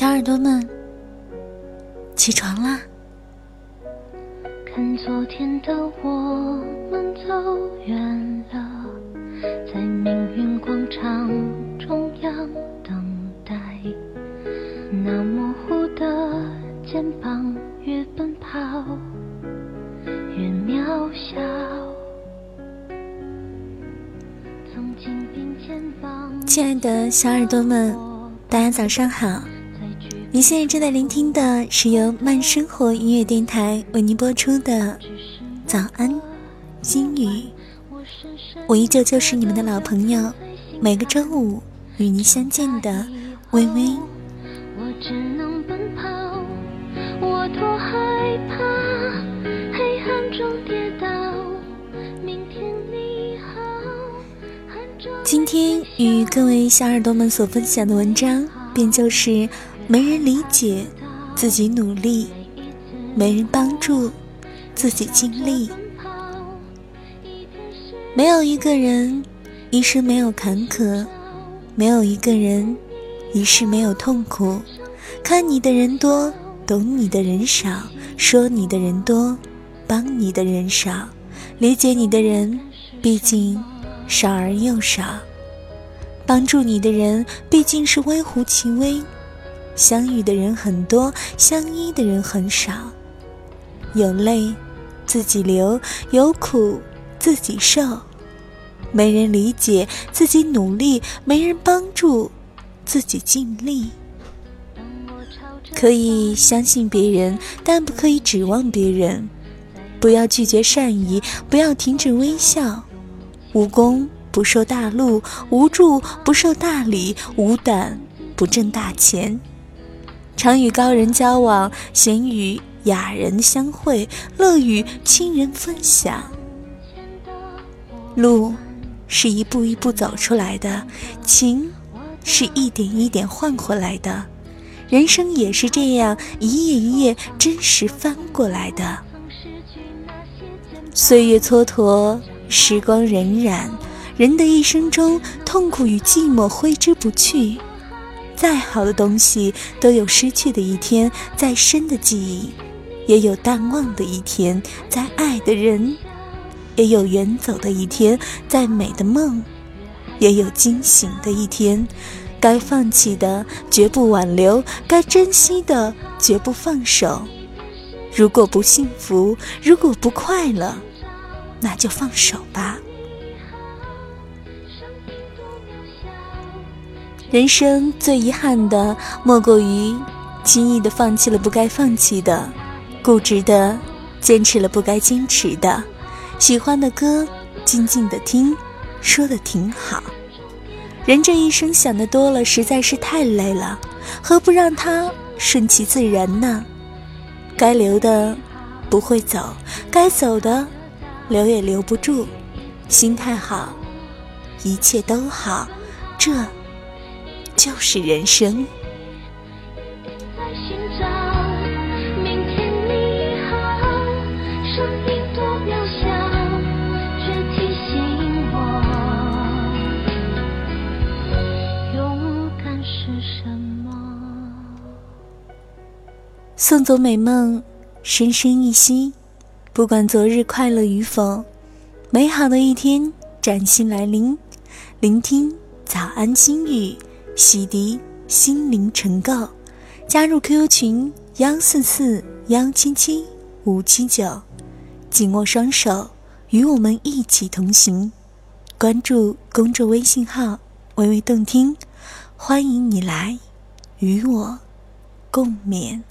嘿，小耳朵们，起床啦！看昨天的我们走远了，在命运广场中央等待，那模糊的肩膀越奔跑越渺小。亲爱的小耳朵们，大家早上好！你现在正在聆听的是由慢生活音乐电台为您播出的《早安心语》，我依旧就是你们的老朋友，每个周五与您相见的微微。我只能奔跑，我多害怕黑暗中跌倒。今天与各位小耳朵们所分享的文章，便就是没人理解，自己努力；没人帮助，自己尽力。没有一个人一生没有坎坷，没有一个人一世没有痛苦。看你的人多，懂你的人少；说你的人多，帮你的人少；理解你的人，毕竟。少而又少，帮助你的人毕竟是微乎其微，相遇的人很多，相依的人很少。有泪自己流，有苦自己受，没人理解自己努力，没人帮助自己尽力。可以相信别人，但不可以指望别人。不要拒绝善意，不要停止微笑。无功不受大禄，无助不受大礼，无胆不挣大钱。常与高人交往，闲与雅人相会，乐与亲人分享。路是一步一步走出来的，情是一点一点换回来的，人生也是这样一页一页真实翻过来的。岁月蹉跎。时光荏苒，人的一生中，痛苦与寂寞挥之不去。再好的东西都有失去的一天，再深的记忆也有淡忘的一天；再爱的人也有远走的一天；再美的梦也有惊醒的一天。该放弃的绝不挽留，该珍惜的绝不放手。如果不幸福，如果不快乐。那就放手吧。人生最遗憾的，莫过于轻易的放弃了不该放弃的，固执的坚持了不该坚持的。喜欢的歌，静静的听，说的挺好。人这一生想的多了，实在是太累了，何不让它顺其自然呢？该留的不会走，该走的。留也留不住，心态好，一切都好，这就是人生。送走美梦，深深一息。不管昨日快乐与否，美好的一天崭新来临。聆听早安心语，洗涤心灵尘垢。加入 QQ 群幺四四幺七七五七九，紧握双手，与我们一起同行。关注公众微信号“微微动听”，欢迎你来与我共勉。